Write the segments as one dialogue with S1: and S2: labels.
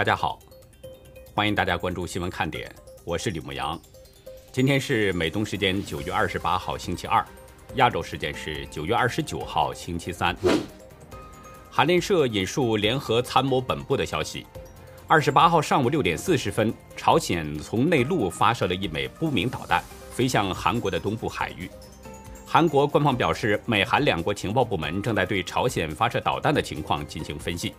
S1: 大家好，欢迎大家关注新闻看点，我是李牧阳。今天是美东时间九月二十八号星期二，亚洲时间是九月二十九号星期三。韩联社引述联合参谋本部的消息，二十八号上午六点四十分，朝鲜从内陆发射了一枚不明导弹，飞向韩国的东部海域。韩国官方表示，美韩两国情报部门正在对朝鲜发射导弹的情况进行分析。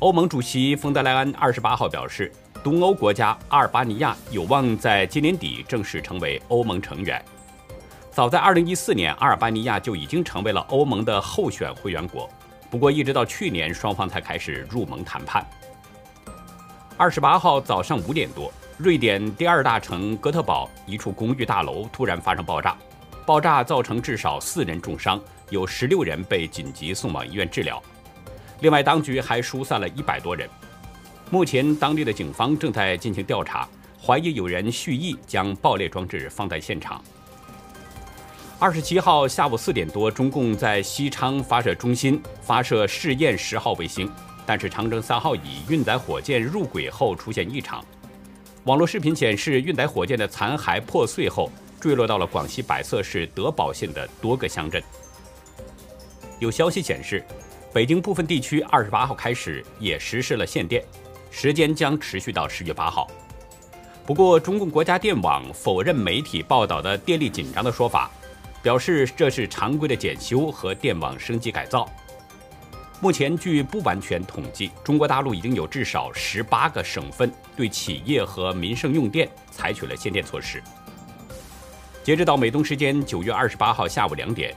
S1: 欧盟主席冯德莱恩二十八号表示，东欧国家阿尔巴尼亚有望在今年底正式成为欧盟成员。早在二零一四年，阿尔巴尼亚就已经成为了欧盟的候选会员国，不过一直到去年，双方才开始入盟谈判。二十八号早上五点多，瑞典第二大城哥特堡一处公寓大楼突然发生爆炸。爆炸造成至少四人重伤，有十六人被紧急送往医院治疗。另外，当局还疏散了一百多人。目前，当地的警方正在进行调查，怀疑有人蓄意将爆裂装置放在现场。二十七号下午四点多，中共在西昌发射中心发射试验十号卫星，但是长征三号乙运载火箭入轨后出现异常。网络视频显示，运载火箭的残骸破碎后。坠落到了广西百色市德保县的多个乡镇。有消息显示，北京部分地区二十八号开始也实施了限电，时间将持续到十月八号。不过，中共国家电网否认媒体报道的电力紧张的说法，表示这是常规的检修和电网升级改造。目前，据不完全统计，中国大陆已经有至少十八个省份对企业和民生用电采取了限电措施。截止到美东时间九月二十八号下午两点，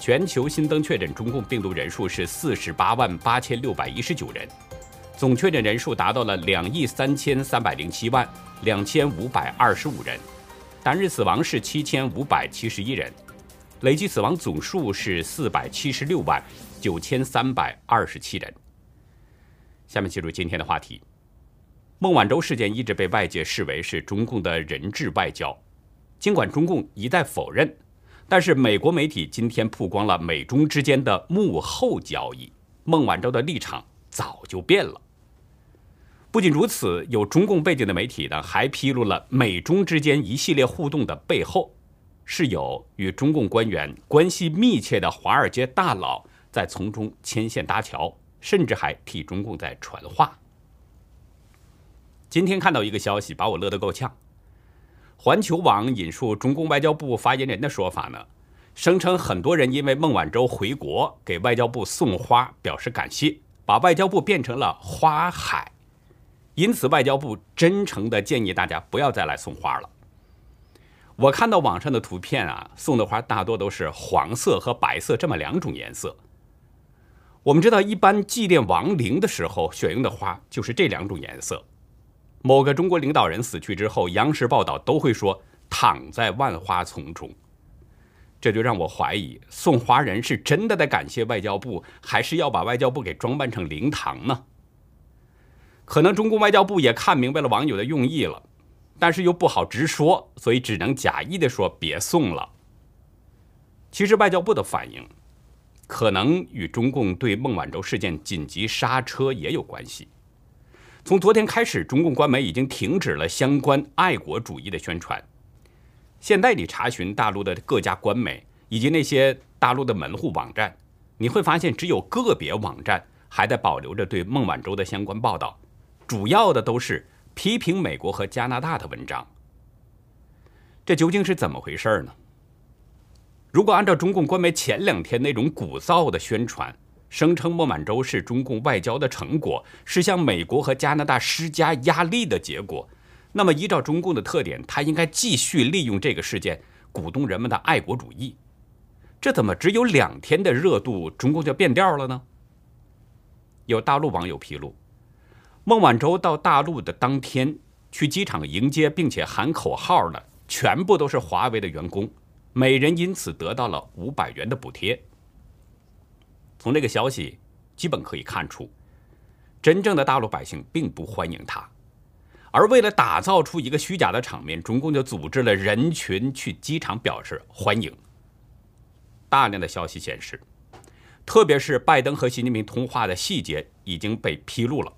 S1: 全球新增确诊中共病毒人数是四十八万八千六百一十九人，总确诊人数达到了两亿三千三百零七万两千五百二十五人，单日死亡是七千五百七十一人，累计死亡总数是四百七十六万九千三百二十七人。下面进入今天的话题，孟晚舟事件一直被外界视为是中共的人质外交。尽管中共一再否认，但是美国媒体今天曝光了美中之间的幕后交易，孟晚舟的立场早就变了。不仅如此，有中共背景的媒体呢，还披露了美中之间一系列互动的背后，是有与中共官员关系密切的华尔街大佬在从中牵线搭桥，甚至还替中共在传话。今天看到一个消息，把我乐得够呛。环球网引述中共外交部发言人的说法呢，声称很多人因为孟晚舟回国给外交部送花表示感谢，把外交部变成了花海，因此外交部真诚的建议大家不要再来送花了。我看到网上的图片啊，送的花大多都是黄色和白色这么两种颜色。我们知道，一般祭奠亡灵的时候选用的花就是这两种颜色。某个中国领导人死去之后，央视报道都会说“躺在万花丛中”，这就让我怀疑送花人是真的在感谢外交部，还是要把外交部给装扮成灵堂呢？可能中共外交部也看明白了网友的用意了，但是又不好直说，所以只能假意的说别送了。其实外交部的反应，可能与中共对孟晚舟事件紧急刹车也有关系。从昨天开始，中共官媒已经停止了相关爱国主义的宣传。现在你查询大陆的各家官媒以及那些大陆的门户网站，你会发现只有个别网站还在保留着对孟晚舟的相关报道，主要的都是批评美国和加拿大的文章。这究竟是怎么回事呢？如果按照中共官媒前两天那种鼓噪的宣传，声称孟晚舟是中共外交的成果，是向美国和加拿大施加压力的结果。那么，依照中共的特点，他应该继续利用这个事件鼓动人们的爱国主义。这怎么只有两天的热度，中共就变调了呢？有大陆网友披露，孟晚舟到大陆的当天，去机场迎接并且喊口号的全部都是华为的员工，每人因此得到了五百元的补贴。从这个消息基本可以看出，真正的大陆百姓并不欢迎他，而为了打造出一个虚假的场面，中共就组织了人群去机场表示欢迎。大量的消息显示，特别是拜登和习近平通话的细节已经被披露了。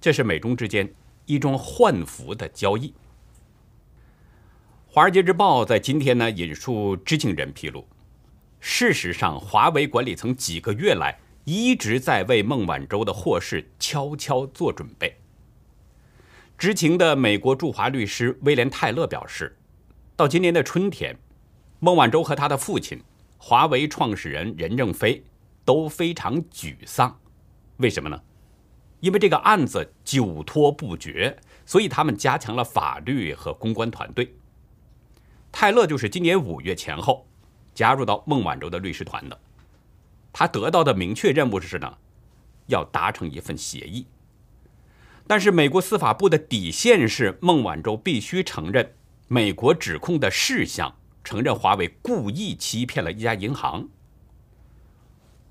S1: 这是美中之间一种换服的交易。《华尔街日报》在今天呢引述知情人披露，事实上，华为管理层几个月来一直在为孟晚舟的获释悄悄做准备。知情的美国驻华律师威廉·泰勒表示，到今年的春天，孟晚舟和他的父亲。华为创始人任正非都非常沮丧，为什么呢？因为这个案子久拖不决，所以他们加强了法律和公关团队。泰勒就是今年五月前后加入到孟晚舟的律师团的，他得到的明确任务是呢，要达成一份协议。但是美国司法部的底线是，孟晚舟必须承认美国指控的事项。承认华为故意欺骗了一家银行，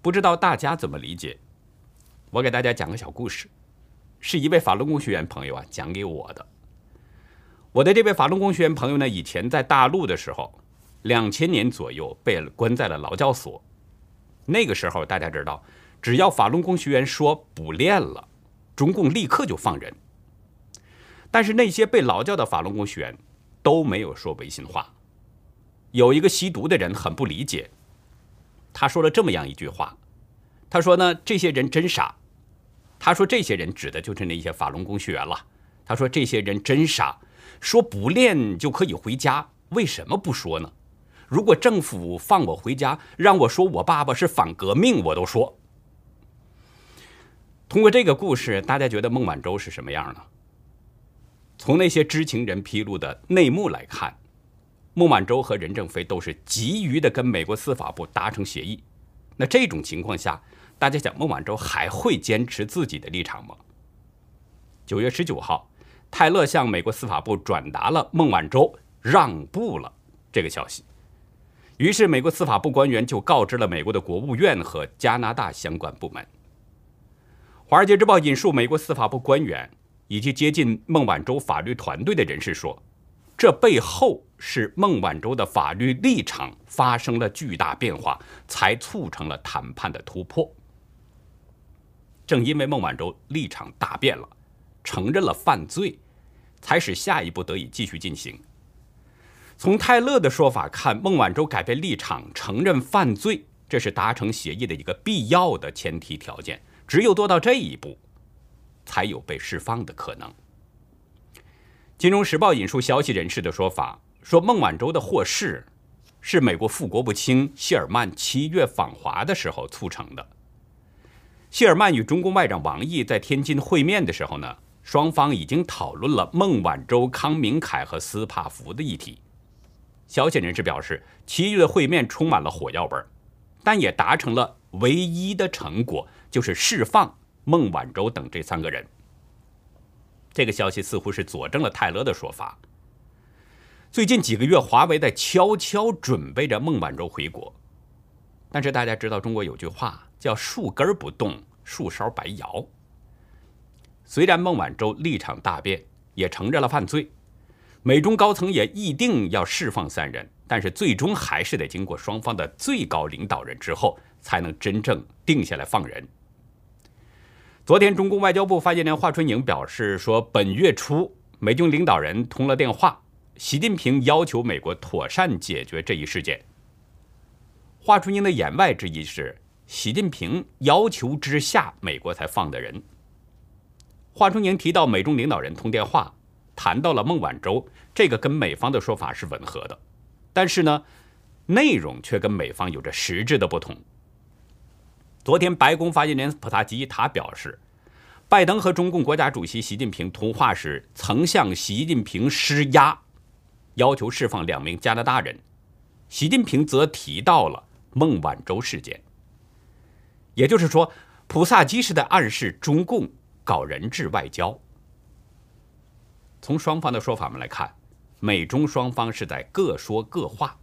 S1: 不知道大家怎么理解？我给大家讲个小故事，是一位法轮功学员朋友啊讲给我的。我的这位法轮功学员朋友呢，以前在大陆的时候，两千年左右被关在了劳教所。那个时候大家知道，只要法轮功学员说不练了，中共立刻就放人。但是那些被劳教的法轮功学员都没有说违心话。有一个吸毒的人很不理解，他说了这么样一句话，他说呢，这些人真傻。他说这些人指的就是那些法轮功学员了。他说这些人真傻，说不练就可以回家，为什么不说呢？如果政府放我回家，让我说我爸爸是反革命，我都说。通过这个故事，大家觉得孟晚舟是什么样呢？从那些知情人披露的内幕来看。孟晚舟和任正非都是急于的跟美国司法部达成协议，那这种情况下，大家想孟晚舟还会坚持自己的立场吗？九月十九号，泰勒向美国司法部转达了孟晚舟让步了这个消息，于是美国司法部官员就告知了美国的国务院和加拿大相关部门。《华尔街日报》引述美国司法部官员以及接近孟晚舟法律团队的人士说。这背后是孟晚舟的法律立场发生了巨大变化，才促成了谈判的突破。正因为孟晚舟立场大变了，承认了犯罪，才使下一步得以继续进行。从泰勒的说法看，孟晚舟改变立场、承认犯罪，这是达成协议的一个必要的前提条件。只有做到这一步，才有被释放的可能。《金融时报》引述消息人士的说法，说孟晚舟的获释是美国副国务卿谢尔曼七月访华的时候促成的。谢尔曼与中共外长王毅在天津会面的时候呢，双方已经讨论了孟晚舟、康明凯和斯帕福的议题。消息人士表示，七月的会面充满了火药味儿，但也达成了唯一的成果，就是释放孟晚舟等这三个人。这个消息似乎是佐证了泰勒的说法。最近几个月，华为在悄悄准备着孟晚舟回国。但是大家知道，中国有句话叫“树根不动，树梢白摇”。虽然孟晚舟立场大变，也承认了犯罪，美中高层也议定要释放三人，但是最终还是得经过双方的最高领导人之后，才能真正定下来放人。昨天，中共外交部发言人华春莹表示说，本月初，美军领导人通了电话，习近平要求美国妥善解决这一事件。华春莹的言外之意是，习近平要求之下，美国才放的人。华春莹提到，美中领导人通电话，谈到了孟晚舟，这个跟美方的说法是吻合的，但是呢，内容却跟美方有着实质的不同。昨天，白宫发言人普萨基他表示，拜登和中共国家主席习近平通话时，曾向习近平施压，要求释放两名加拿大人。习近平则提到了孟晚舟事件。也就是说，普萨基是在暗示中共搞人质外交。从双方的说法们来看，美中双方是在各说各话。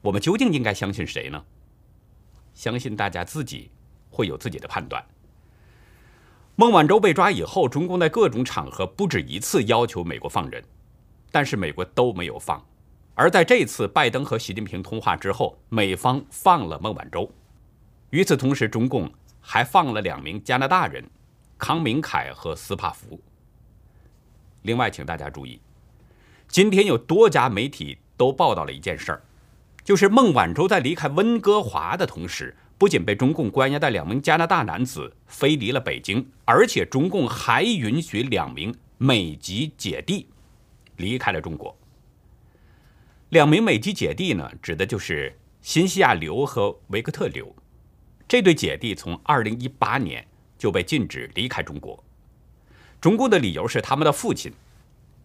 S1: 我们究竟应该相信谁呢？相信大家自己会有自己的判断。孟晚舟被抓以后，中共在各种场合不止一次要求美国放人，但是美国都没有放。而在这次拜登和习近平通话之后，美方放了孟晚舟。与此同时，中共还放了两名加拿大人，康明凯和斯帕福。另外，请大家注意，今天有多家媒体都报道了一件事儿，就是孟晚舟在离开温哥华的同时，不仅被中共关押的两名加拿大男子飞离了北京，而且中共还允许两名美籍姐弟离开了中国。两名美籍姐弟呢，指的就是新西亚刘和维克特刘。这对姐弟从2018年就被禁止离开中国。中共的理由是，他们的父亲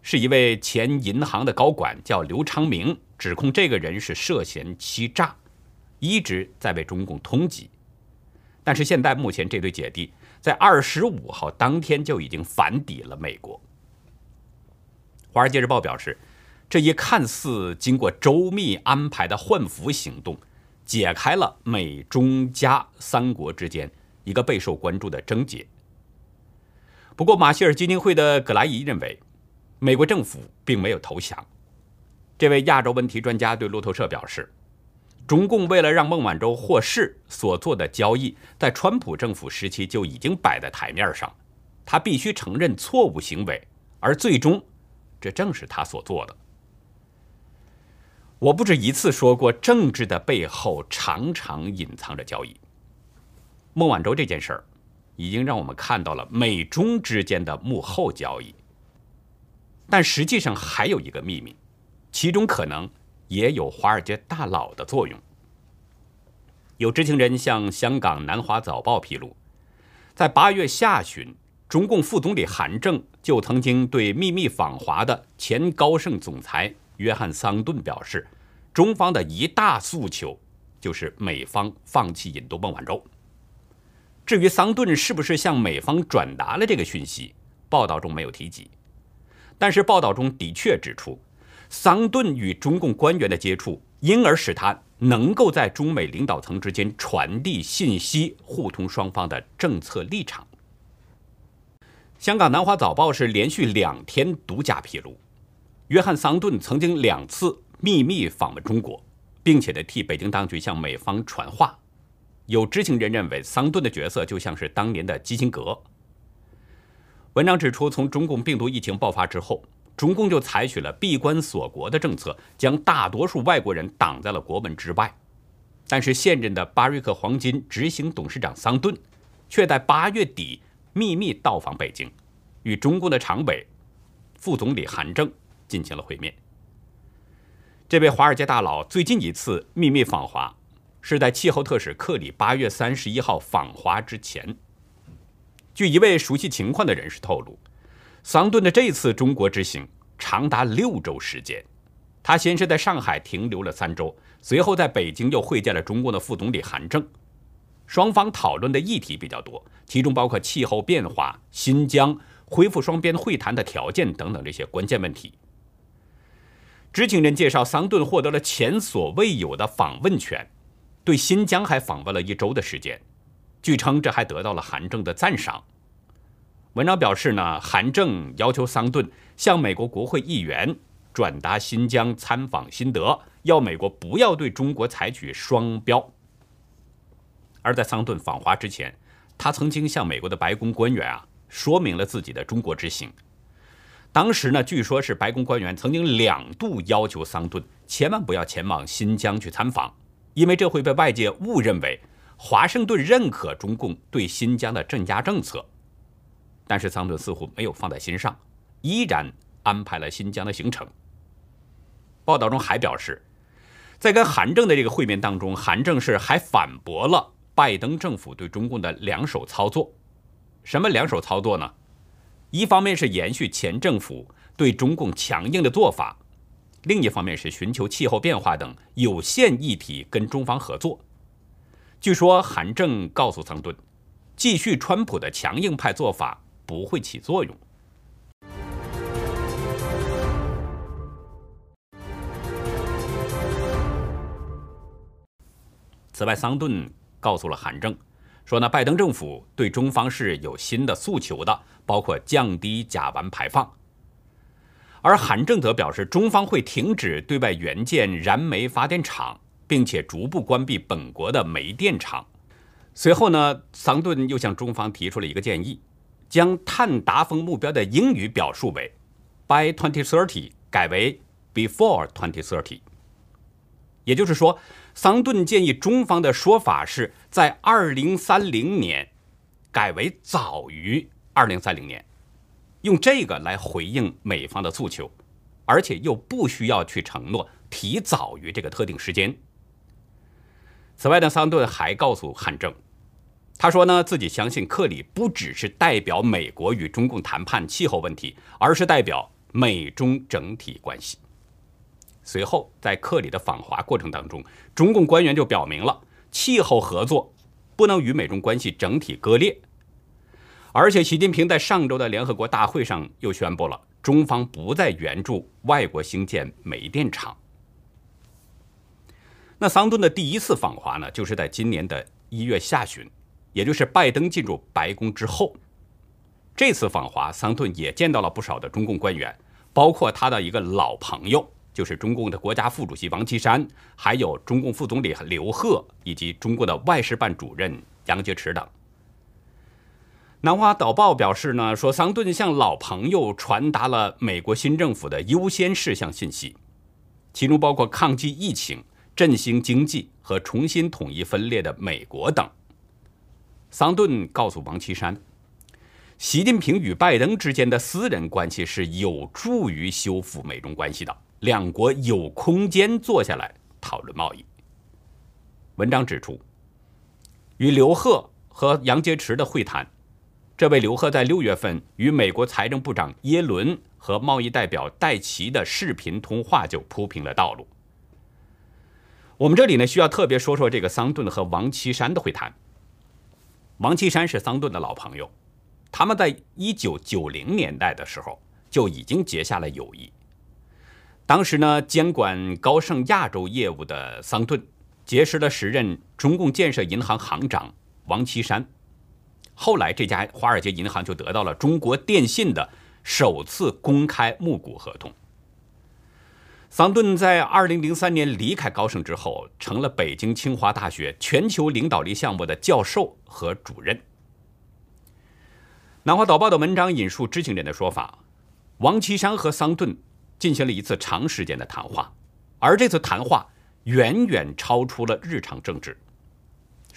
S1: 是一位前银行的高管，叫刘昌明，指控这个人是涉嫌欺诈，一直在被中共通缉。但是现在目前这对姐弟在二十五号当天就已经返抵了美国。《华尔街日报》表示，这一看似经过周密安排的换俘行动，解开了美中加三国之间一个备受关注的症结。不过，马歇尔基金会的葛莱伊认为，美国政府并没有投降。这位亚洲问题专家对路透社表示，中共为了让孟晚舟获释所做的交易，在川普政府时期就已经摆在台面上，他必须承认错误行为，而最终，这正是他所做的。我不止一次说过，政治的背后常常隐藏着交易。孟晚舟这件事儿。已经让我们看到了美中之间的幕后交易，但实际上还有一个秘密，其中可能也有华尔街大佬的作用。有知情人向香港南华早报披露，在八月下旬，中共副总理韩正就曾经对秘密访华的前高盛总裁约翰桑顿表示，中方的一大诉求就是美方放弃引渡孟晚舟。至于桑顿是不是向美方转达了这个讯息，报道中没有提及。但是报道中的确指出，桑顿与中共官员的接触，因而使他能够在中美领导层之间传递信息，互通双方的政策立场。香港南华早报是连续两天独家披露，约翰桑顿曾经两次秘密访问中国，并且呢替北京当局向美方传话。有知情人认为，桑顿的角色就像是当年的基辛格。文章指出，从中共病毒疫情爆发之后，中共就采取了闭关锁国的政策，将大多数外国人挡在了国门之外。但是，现任的巴瑞克黄金执行董事长桑顿，却在八月底秘密到访北京，与中共的常委、副总理韩正进行了会面。这位华尔街大佬最近一次秘密访华。是在气候特使克里八月三十一号访华之前。据一位熟悉情况的人士透露，桑顿的这次中国之行长达六周时间。他先是在上海停留了三周，随后在北京又会见了中共的副总理韩正。双方讨论的议题比较多，其中包括气候变化、新疆、恢复双边会谈的条件等等这些关键问题。知情人介绍，桑顿获得了前所未有的访问权。对新疆还访问了一周的时间，据称这还得到了韩正的赞赏。文章表示呢，韩正要求桑顿向美国国会议员转达新疆参访心得，要美国不要对中国采取双标。而在桑顿访华之前，他曾经向美国的白宫官员啊说明了自己的中国之行。当时呢，据说是白宫官员曾经两度要求桑顿千万不要前往新疆去参访。因为这会被外界误认为华盛顿认可中共对新疆的镇压政策，但是桑顿似乎没有放在心上，依然安排了新疆的行程。报道中还表示，在跟韩正的这个会面当中，韩正是还反驳了拜登政府对中共的两手操作。什么两手操作呢？一方面是延续前政府对中共强硬的做法。另一方面是寻求气候变化等有限议题跟中方合作。据说韩正告诉桑顿，继续川普的强硬派做法不会起作用。此外，桑顿告诉了韩正，说呢，拜登政府对中方是有新的诉求的，包括降低甲烷排放。而韩正则表示，中方会停止对外援建燃煤发电厂，并且逐步关闭本国的煤电厂。随后呢，桑顿又向中方提出了一个建议，将碳达峰目标的英语表述为 “by 2030”，改为 “before 2030”。也就是说，桑顿建议中方的说法是在2030年，改为早于2030年，用这个来回应美方的诉求，而且又不需要去承诺提早于这个特定时间。此外呢，桑顿还告诉汉正。他说呢，自己相信克里不只是代表美国与中共谈判气候问题，而是代表美中整体关系。随后，在克里的访华过程当中，中共官员就表明了气候合作不能与美中关系整体割裂。而且，习近平在上周的联合国大会上又宣布了，中方不再援助外国兴建煤电厂。那桑顿的第一次访华呢，就是在今年的一月下旬。也就是拜登进入白宫之后，这次访华，桑顿也见到了不少的中共官员，包括他的一个老朋友，就是中共的国家副主席王岐山，还有中共副总理刘鹤，以及中国的外事办主任杨洁篪等。南华早报表示呢，说桑顿向老朋友传达了美国新政府的优先事项信息，其中包括抗击疫情、振兴经济和重新统一分裂的美国等。桑顿告诉王岐山，习近平与拜登之间的私人关系是有助于修复美中关系的，两国有空间坐下来讨论贸易。文章指出，与刘鹤和杨洁篪的会谈，这位刘鹤在六月份与美国财政部长耶伦和贸易代表戴奇的视频通话就铺平了道路。我们这里呢，需要特别说说这个桑顿和王岐山的会谈。王岐山是桑顿的老朋友，他们在一九九零年代的时候就已经结下了友谊。当时呢，监管高盛亚洲业务的桑顿结识了时任中共建设银行行长王岐山，后来这家华尔街银行就得到了中国电信的首次公开募股合同。桑顿在2003年离开高盛之后，成了北京清华大学全球领导力项目的教授和主任。南华早报的文章引述知情人的说法，王岐山和桑顿进行了一次长时间的谈话，而这次谈话远远超出了日常政治，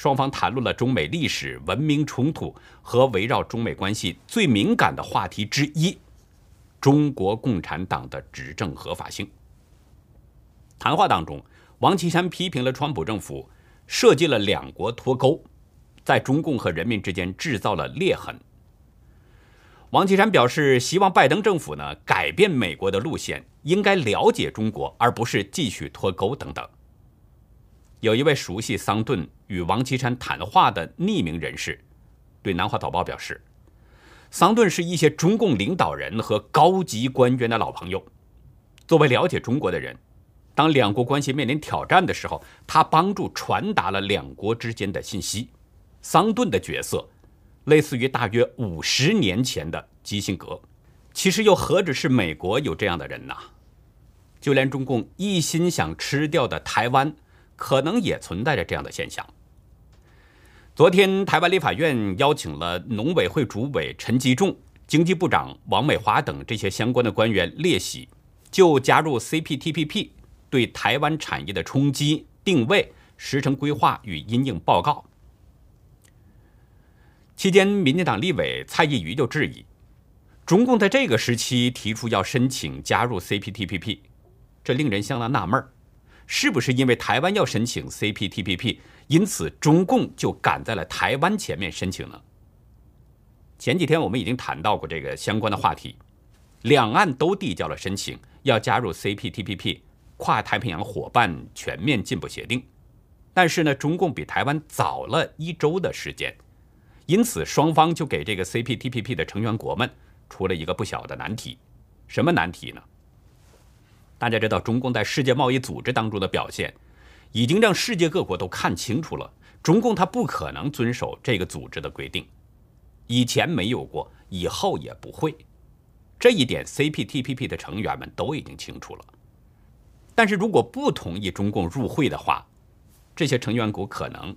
S1: 双方谈论了中美历史、文明冲突和围绕中美关系最敏感的话题之一——中国共产党的执政合法性。谈话当中，王岐山批评了川普政府设计了两国脱钩，在中共和人民之间制造了裂痕。王岐山表示，希望拜登政府呢改变美国的路线，应该了解中国，而不是继续脱钩等等。有一位熟悉桑顿与王岐山谈话的匿名人士，对南华早报表示，桑顿是一些中共领导人和高级官员的老朋友，作为了解中国的人。当两国关系面临挑战的时候，他帮助传达了两国之间的信息。桑顿的角色类似于大约五十年前的基辛格，其实又何止是美国有这样的人呐？就连中共一心想吃掉的台湾，可能也存在着这样的现象。昨天，台湾立法院邀请了农委会主委陈吉仲、经济部长王美华等这些相关的官员列席，就加入 CPTPP。对台湾产业的冲击定位、时程规划与因应报告。期间，民进党立委蔡意瑜就质疑，中共在这个时期提出要申请加入 CPTPP，这令人相当纳闷，是不是因为台湾要申请 CPTPP，因此中共就赶在了台湾前面申请呢？前几天我们已经谈到过这个相关的话题，两岸都递交了申请，要加入 CPTPP。跨太平洋伙伴全面进步协定，但是呢，中共比台湾早了一周的时间，因此双方就给这个 CPTPP 的成员国们出了一个不小的难题。什么难题呢？大家知道，中共在世界贸易组织当中的表现，已经让世界各国都看清楚了，中共它不可能遵守这个组织的规定，以前没有过，以后也不会。这一点，CPTPP 的成员们都已经清楚了。但是如果不同意中共入会的话，这些成员国可能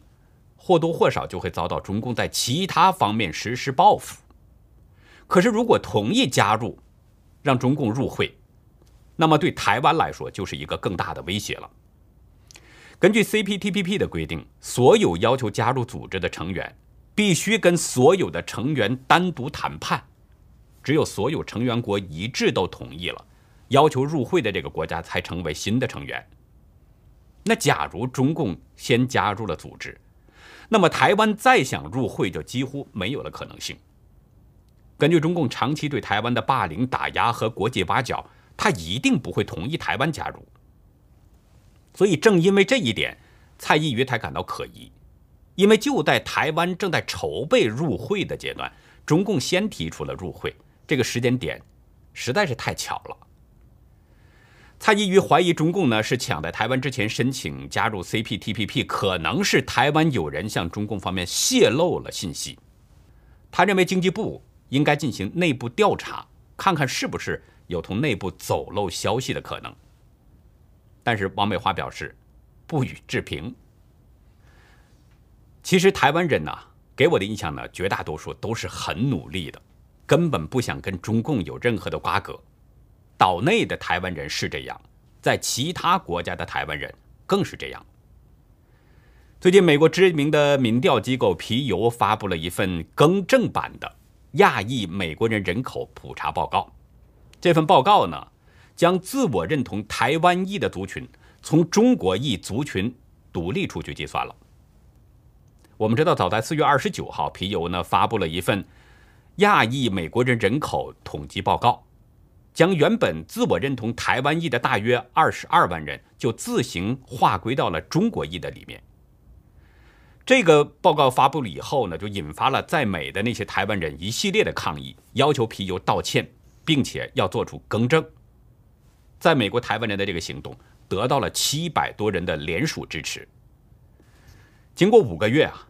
S1: 或多或少就会遭到中共在其他方面实施报复。可是如果同意加入，让中共入会，那么对台湾来说就是一个更大的威胁了。根据 CPTPP 的规定，所有要求加入组织的成员必须跟所有的成员单独谈判，只有所有成员国一致都同意了，要求入会的这个国家才成为新的成员。那假如中共先加入了组织，那么台湾再想入会就几乎没有了可能性。根据中共长期对台湾的霸凌、打压和国际挖角，他一定不会同意台湾加入。所以，正因为这一点，蔡依瑜才感到可疑，因为就在台湾正在筹备入会的阶段，中共先提出了入会，这个时间点实在是太巧了。蔡依瑜怀疑中共呢是抢在台湾之前申请加入 CPTPP，可能是台湾有人向中共方面泄露了信息。他认为经济部应该进行内部调查，看看是不是有从内部走漏消息的可能。但是王美花表示不予置评。其实台湾人呐，给我的印象呢，绝大多数都是很努力的，根本不想跟中共有任何的瓜葛。岛内的台湾人是这样，在其他国家的台湾人更是这样。最近，美国知名的民调机构皮尤发布了一份更正版的亚裔美国人人口普查报告。这份报告呢？将自我认同台湾裔的族群从中国裔族群独立出去计算了。我们知道，早在四月二十九号，皮尤呢发布了一份亚裔美国人人口统计报告，将原本自我认同台湾裔的大约二十二万人，就自行划归到了中国裔的里面。这个报告发布了以后呢，就引发了在美的那些台湾人一系列的抗议，要求皮尤道歉，并且要做出更正。在美国台湾人的这个行动得到了七百多人的联署支持。经过五个月啊，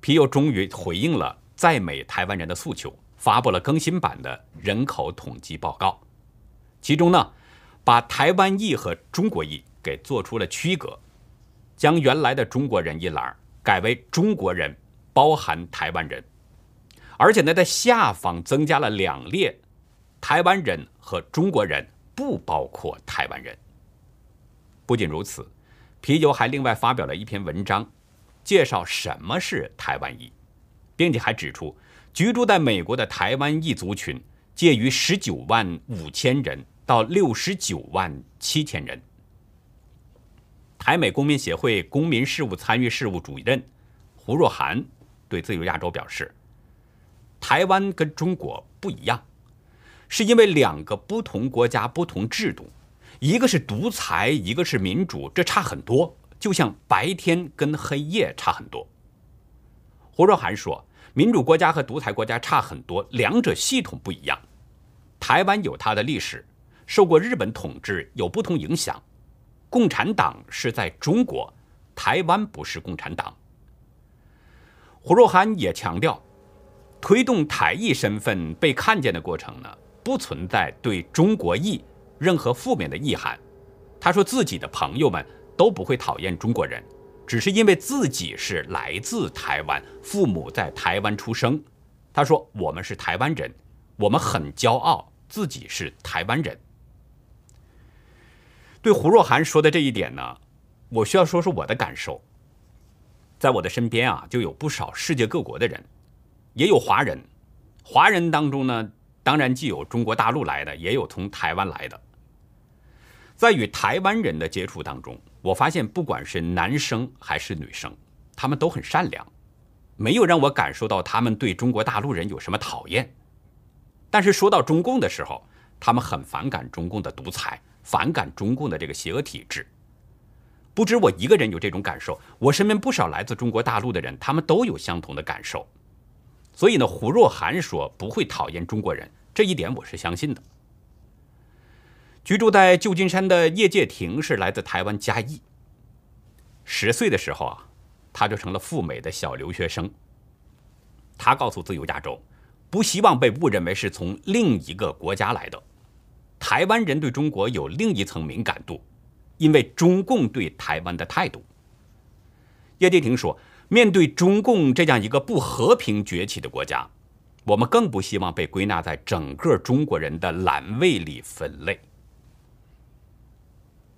S1: 皮尤终于回应了在美台湾人的诉求，发布了更新版的人口统计报告。其中呢，把台湾裔和中国裔给做出了区隔，将原来的中国人一栏改为中国人包含台湾人，而且呢，在下方增加了两列台湾人和中国人。不包括台湾人。不仅如此，皮尤还另外发表了一篇文章，介绍什么是台湾裔，并且还指出，居住在美国的台湾裔族群介于十九万五千人到六十九万七千人。台美公民协会公民事务参与事务主任胡若涵对自由亚洲表示：“台湾跟中国不一样。”是因为两个不同国家、不同制度，一个是独裁，一个是民主，这差很多，就像白天跟黑夜差很多。胡若涵说，民主国家和独裁国家差很多，两者系统不一样。台湾有它的历史，受过日本统治，有不同影响。共产党是在中国，台湾不是共产党。胡若涵也强调，推动台裔身份被看见的过程呢？不存在对中国裔任何负面的意涵。他说自己的朋友们都不会讨厌中国人，只是因为自己是来自台湾，父母在台湾出生。他说我们是台湾人，我们很骄傲自己是台湾人。对胡若涵说的这一点呢，我需要说说我的感受。在我的身边啊，就有不少世界各国的人，也有华人。华人当中呢。当然，既有中国大陆来的，也有从台湾来的。在与台湾人的接触当中，我发现不管是男生还是女生，他们都很善良，没有让我感受到他们对中国大陆人有什么讨厌。但是说到中共的时候，他们很反感中共的独裁，反感中共的这个邪恶体制。不止我一个人有这种感受，我身边不少来自中国大陆的人，他们都有相同的感受。所以呢，胡若涵说不会讨厌中国人，这一点我是相信的。居住在旧金山的叶介廷是来自台湾嘉义。十岁的时候啊，他就成了赴美的小留学生。他告诉自由亚洲，不希望被误认为是从另一个国家来的。台湾人对中国有另一层敏感度，因为中共对台湾的态度。叶介廷说。面对中共这样一个不和平崛起的国家，我们更不希望被归纳在整个中国人的栏位里分类。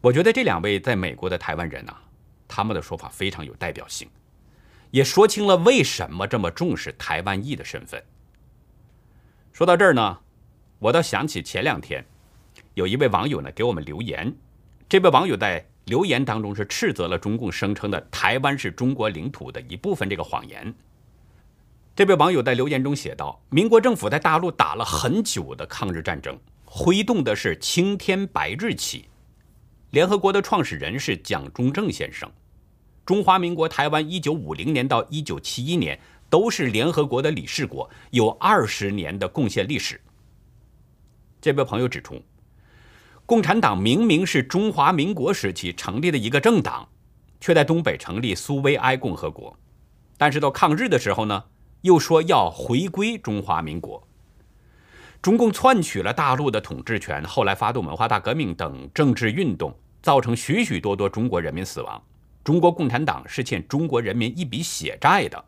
S1: 我觉得这两位在美国的台湾人呐，他们的说法非常有代表性，也说清了为什么这么重视台湾裔的身份。说到这儿呢，我倒想起前两天有一位网友呢给我们留言，这位网友在留言当中是斥责了中共声称的台湾是中国领土的一部分这个谎言。这位网友在留言中写道：“民国政府在大陆打了很久的抗日战争，挥动的是青天白日旗。联合国的创始人是蒋中正先生，中华民国台湾一九五零年到一九七一年。”都是联合国的理事国，有二十年的贡献历史。这位朋友指出，共产党明明是中华民国时期成立的一个政党，却在东北成立苏维埃共和国，但是到抗日的时候呢，又说要回归中华民国。中共篡取了大陆的统治权，后来发动文化大革命等政治运动，造成许许多多中国人民死亡。中国共产党是欠中国人民一笔血债的。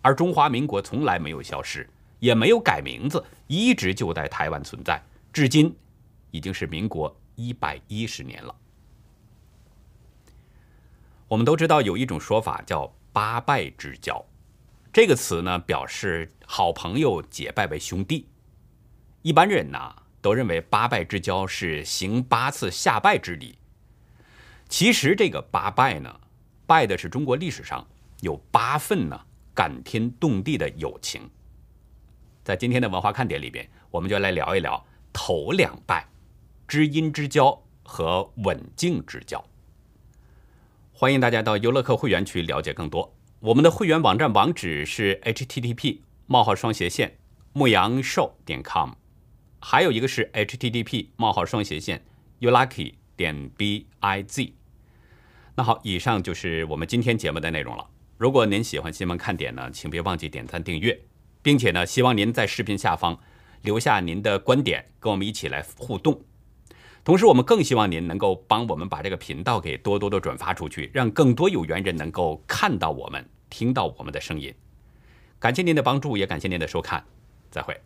S1: 而中华民国从来没有消失，也没有改名字，一直就在台湾存在，至今已经是民国一百一十年了。我们都知道有一种说法叫“八拜之交”，这个词呢表示好朋友结拜为兄弟。一般人呢都认为八拜之交是行八次下拜之礼。其实这个八拜呢，拜的是中国历史上有八份呢。感天动地的友情，在今天的文化看点里边，我们就来聊一聊头两拜，知音之交和稳静之交。欢迎大家到优乐客会员区了解更多。我们的会员网站网址是 http: 冒号双斜线牧羊兽点 com，还有一个是 http: 冒号双斜线 youlucky 点 biz。那好，以上就是我们今天节目的内容了。如果您喜欢新闻看点呢，请别忘记点赞订阅，并且呢，希望您在视频下方留下您的观点，跟我们一起来互动。同时，我们更希望您能够帮我们把这个频道给多多的转发出去，让更多有缘人能够看到我们、听到我们的声音。感谢您的帮助，也感谢您的收看，再会。